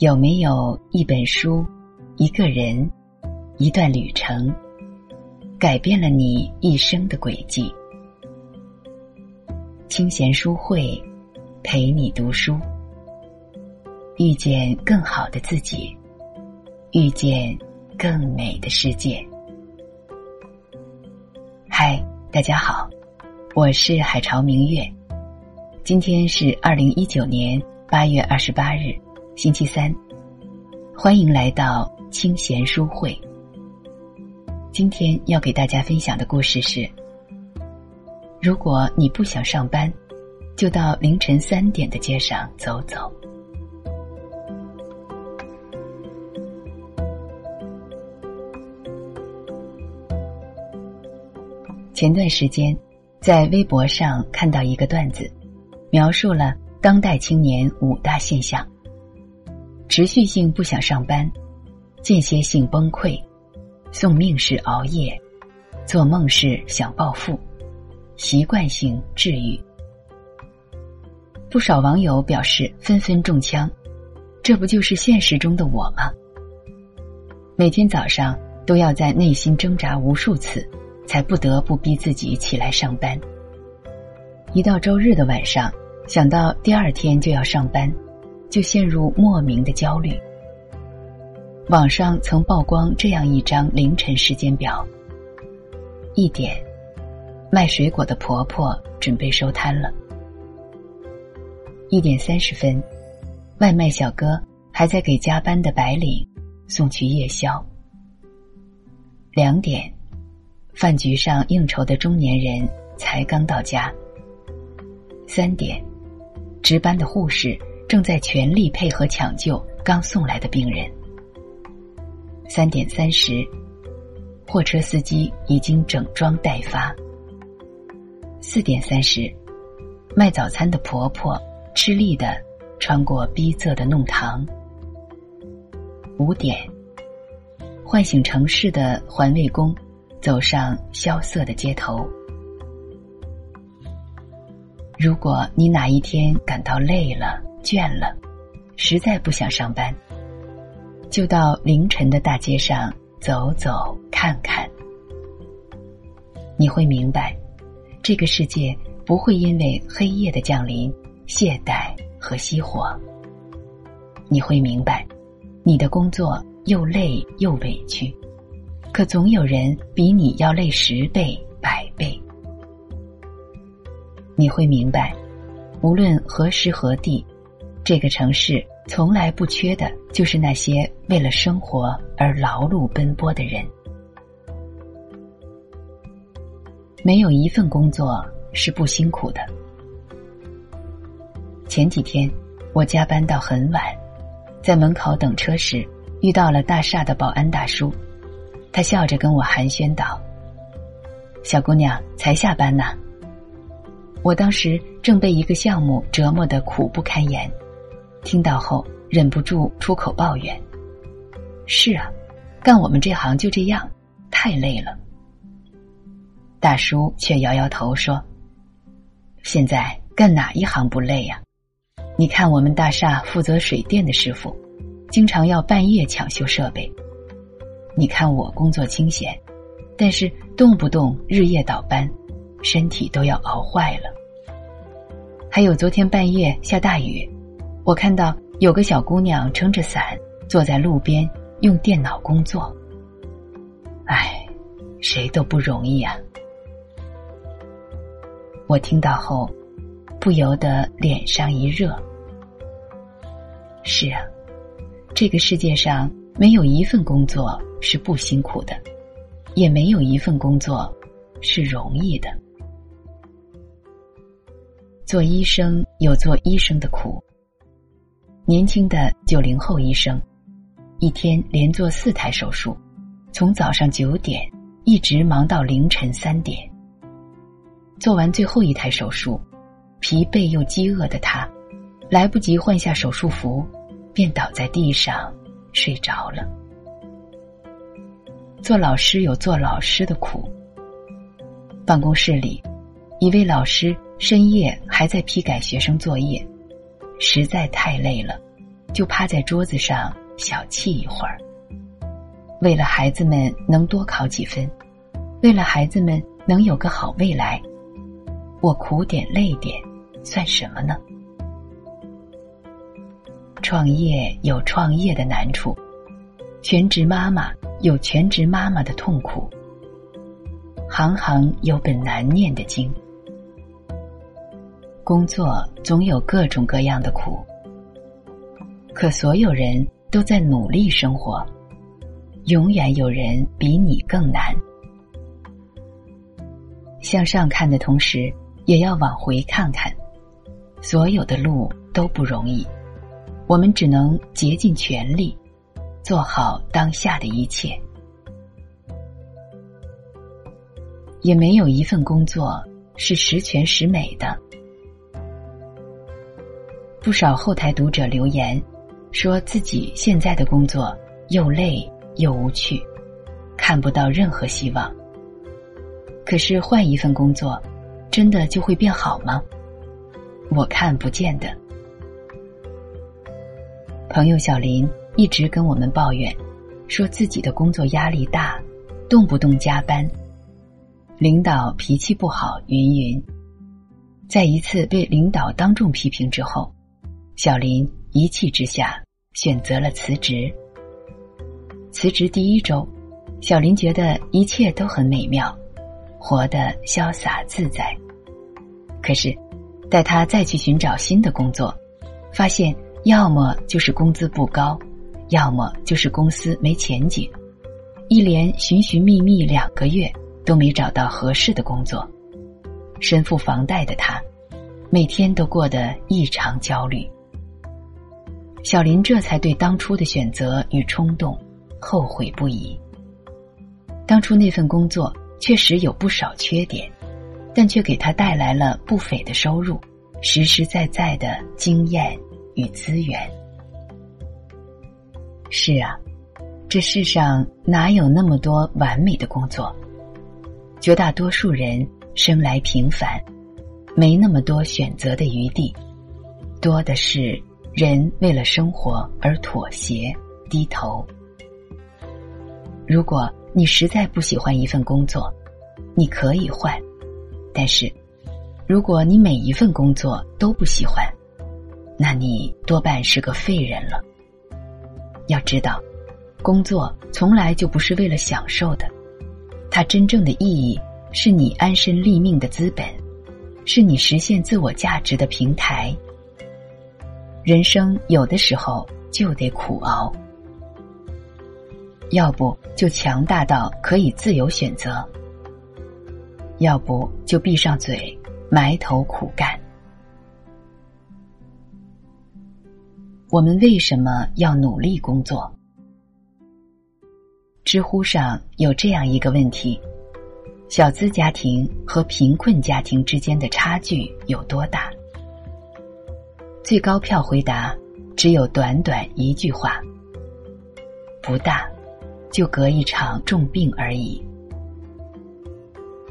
有没有一本书、一个人、一段旅程，改变了你一生的轨迹？清闲书会陪你读书，遇见更好的自己，遇见更美的世界。嗨，大家好，我是海潮明月，今天是二零一九年八月二十八日。星期三，欢迎来到清闲书会。今天要给大家分享的故事是：如果你不想上班，就到凌晨三点的街上走走。前段时间，在微博上看到一个段子，描述了当代青年五大现象。持续性不想上班，间歇性崩溃，送命式熬夜，做梦时想暴富，习惯性治愈。不少网友表示纷纷中枪，这不就是现实中的我吗？每天早上都要在内心挣扎无数次，才不得不逼自己起来上班。一到周日的晚上，想到第二天就要上班。就陷入莫名的焦虑。网上曾曝光这样一张凌晨时间表：一点，卖水果的婆婆准备收摊了；一点三十分，外卖小哥还在给加班的白领送去夜宵；两点，饭局上应酬的中年人才刚到家；三点，值班的护士。正在全力配合抢救刚送来的病人。三点三十，货车司机已经整装待发。四点三十，卖早餐的婆婆吃力的穿过逼仄的弄堂。五点，唤醒城市的环卫工走上萧瑟的街头。如果你哪一天感到累了，倦了，实在不想上班，就到凌晨的大街上走走看看。你会明白，这个世界不会因为黑夜的降临懈怠和熄火。你会明白，你的工作又累又委屈，可总有人比你要累十倍百倍。你会明白，无论何时何地。这个城市从来不缺的，就是那些为了生活而劳碌奔波的人。没有一份工作是不辛苦的。前几天我加班到很晚，在门口等车时，遇到了大厦的保安大叔，他笑着跟我寒暄道：“小姑娘才下班呢。”我当时正被一个项目折磨得苦不堪言。听到后，忍不住出口抱怨：“是啊，干我们这行就这样，太累了。”大叔却摇摇头说：“现在干哪一行不累呀？你看我们大厦负责水电的师傅，经常要半夜抢修设备；你看我工作清闲，但是动不动日夜倒班，身体都要熬坏了。还有昨天半夜下大雨。”我看到有个小姑娘撑着伞坐在路边用电脑工作。唉，谁都不容易啊！我听到后，不由得脸上一热。是啊，这个世界上没有一份工作是不辛苦的，也没有一份工作是容易的。做医生有做医生的苦。年轻的九零后医生，一天连做四台手术，从早上九点一直忙到凌晨三点。做完最后一台手术，疲惫又饥饿的他，来不及换下手术服，便倒在地上睡着了。做老师有做老师的苦。办公室里，一位老师深夜还在批改学生作业。实在太累了，就趴在桌子上小憩一会儿。为了孩子们能多考几分，为了孩子们能有个好未来，我苦点累点，算什么呢？创业有创业的难处，全职妈妈有全职妈妈的痛苦，行行有本难念的经。工作总有各种各样的苦，可所有人都在努力生活。永远有人比你更难。向上看的同时，也要往回看看，所有的路都不容易，我们只能竭尽全力，做好当下的一切。也没有一份工作是十全十美的。不少后台读者留言，说自己现在的工作又累。又无趣，看不到任何希望。可是换一份工作，真的就会变好吗？我看不见的。朋友小林一直跟我们抱怨，说自己的工作压力大，动不动加班，领导脾气不好，云云。在一次被领导当众批评之后，小林一气之下选择了辞职。辞职第一周，小林觉得一切都很美妙，活得潇洒自在。可是，待他再去寻找新的工作，发现要么就是工资不高，要么就是公司没前景。一连寻寻觅觅两个月都没找到合适的工作，身负房贷的他，每天都过得异常焦虑。小林这才对当初的选择与冲动。后悔不已。当初那份工作确实有不少缺点，但却给他带来了不菲的收入，实实在在的经验与资源。是啊，这世上哪有那么多完美的工作？绝大多数人生来平凡，没那么多选择的余地，多的是人为了生活而妥协、低头。如果你实在不喜欢一份工作，你可以换；但是，如果你每一份工作都不喜欢，那你多半是个废人了。要知道，工作从来就不是为了享受的，它真正的意义是你安身立命的资本，是你实现自我价值的平台。人生有的时候就得苦熬。要不就强大到可以自由选择，要不就闭上嘴埋头苦干。我们为什么要努力工作？知乎上有这样一个问题：小资家庭和贫困家庭之间的差距有多大？最高票回答只有短短一句话：不大。就隔一场重病而已。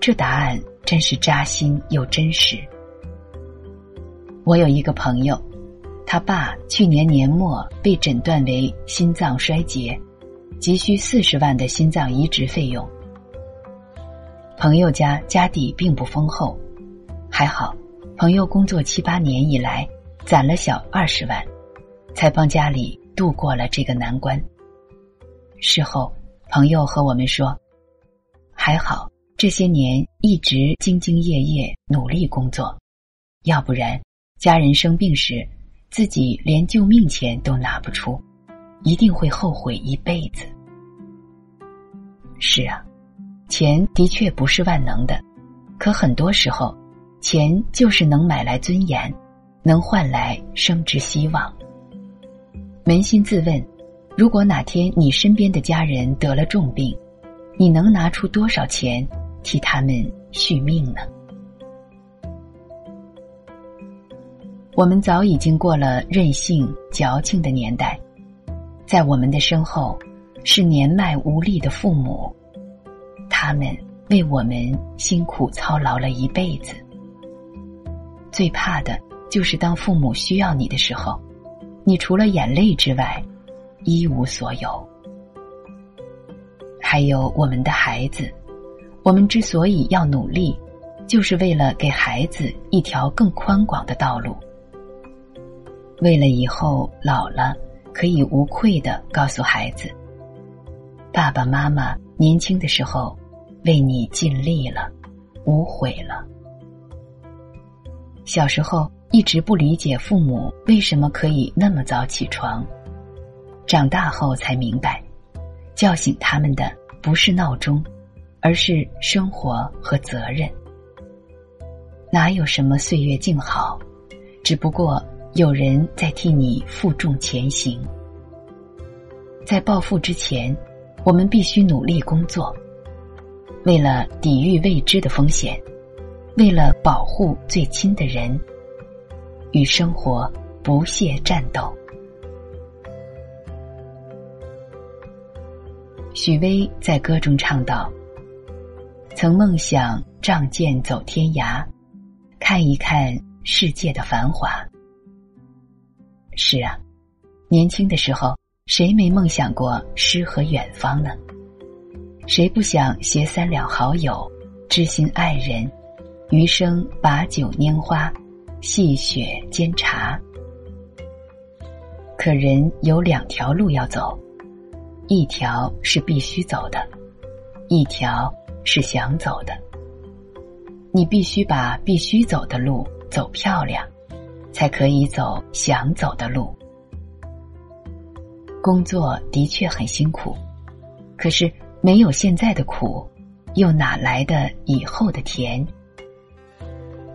这答案真是扎心又真实。我有一个朋友，他爸去年年末被诊断为心脏衰竭，急需四十万的心脏移植费用。朋友家家底并不丰厚，还好，朋友工作七八年以来攒了小二十万，才帮家里度过了这个难关。事后，朋友和我们说：“还好这些年一直兢兢业业努力工作，要不然家人生病时，自己连救命钱都拿不出，一定会后悔一辈子。”是啊，钱的确不是万能的，可很多时候，钱就是能买来尊严，能换来生之希望。扪心自问。如果哪天你身边的家人得了重病，你能拿出多少钱替他们续命呢？我们早已经过了任性矫情的年代，在我们的身后是年迈无力的父母，他们为我们辛苦操劳了一辈子。最怕的就是当父母需要你的时候，你除了眼泪之外，一无所有。还有我们的孩子，我们之所以要努力，就是为了给孩子一条更宽广的道路，为了以后老了可以无愧的告诉孩子：爸爸妈妈年轻的时候为你尽力了，无悔了。小时候一直不理解父母为什么可以那么早起床，长大后才明白，叫醒他们的。不是闹钟，而是生活和责任。哪有什么岁月静好，只不过有人在替你负重前行。在暴富之前，我们必须努力工作，为了抵御未知的风险，为了保护最亲的人，与生活不懈战斗。许巍在歌中唱道：“曾梦想仗剑走天涯，看一看世界的繁华。”是啊，年轻的时候，谁没梦想过诗和远方呢？谁不想携三两好友、知心爱人，余生把酒拈花，细雪煎茶？可人有两条路要走。一条是必须走的，一条是想走的。你必须把必须走的路走漂亮，才可以走想走的路。工作的确很辛苦，可是没有现在的苦，又哪来的以后的甜？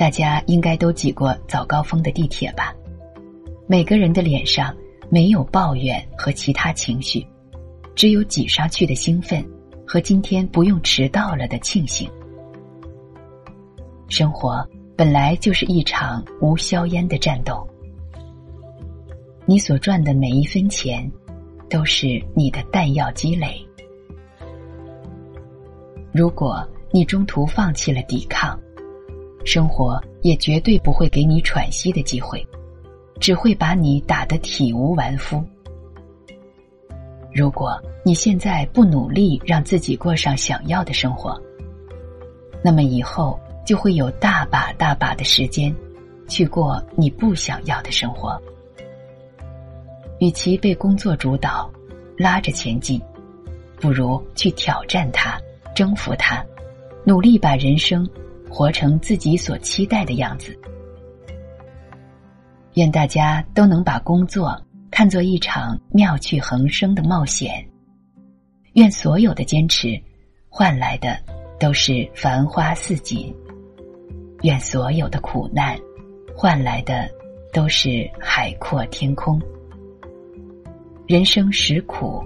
大家应该都挤过早高峰的地铁吧？每个人的脸上没有抱怨和其他情绪。只有挤上去的兴奋，和今天不用迟到了的庆幸。生活本来就是一场无硝烟的战斗。你所赚的每一分钱，都是你的弹药积累。如果你中途放弃了抵抗，生活也绝对不会给你喘息的机会，只会把你打得体无完肤。如果你现在不努力让自己过上想要的生活，那么以后就会有大把大把的时间，去过你不想要的生活。与其被工作主导，拉着前进，不如去挑战它，征服它，努力把人生活成自己所期待的样子。愿大家都能把工作。看作一场妙趣横生的冒险，愿所有的坚持换来的都是繁花似锦；愿所有的苦难换来的都是海阔天空。人生实苦，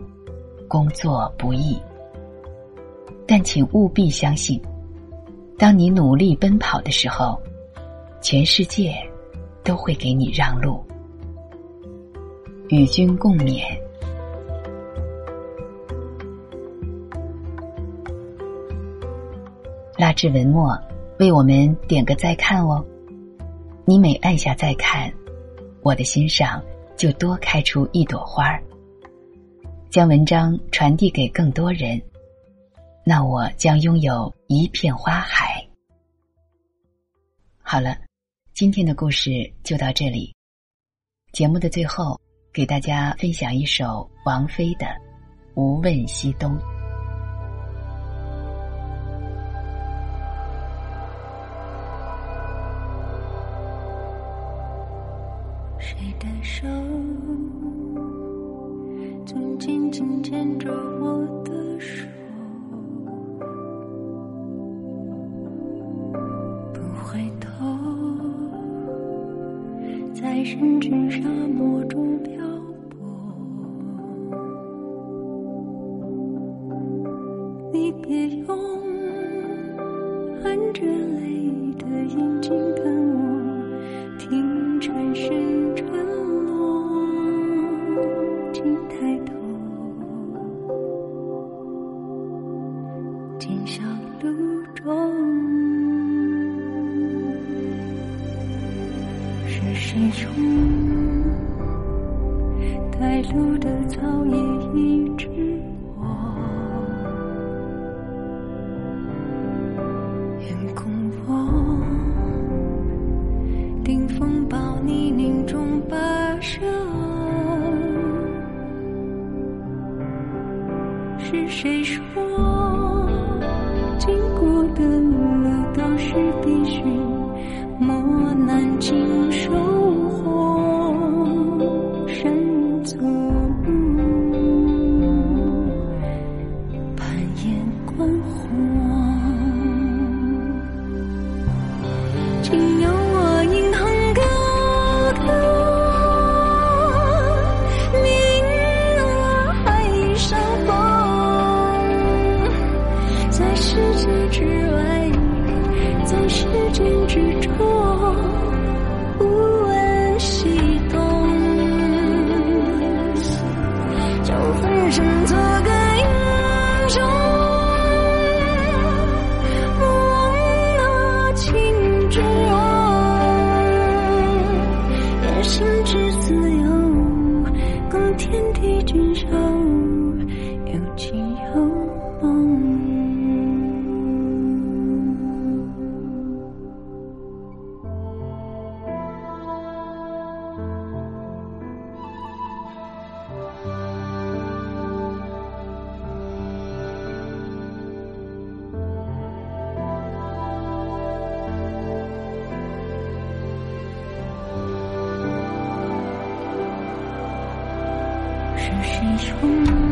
工作不易，但请务必相信，当你努力奔跑的时候，全世界都会给你让路。与君共勉。拉至文末为我们点个再看哦，你每按下再看，我的心上就多开出一朵花儿。将文章传递给更多人，那我将拥有一片花海。好了，今天的故事就到这里。节目的最后。给大家分享一首王菲的《无问西东》。是谁说世界之外，在时间之中。你出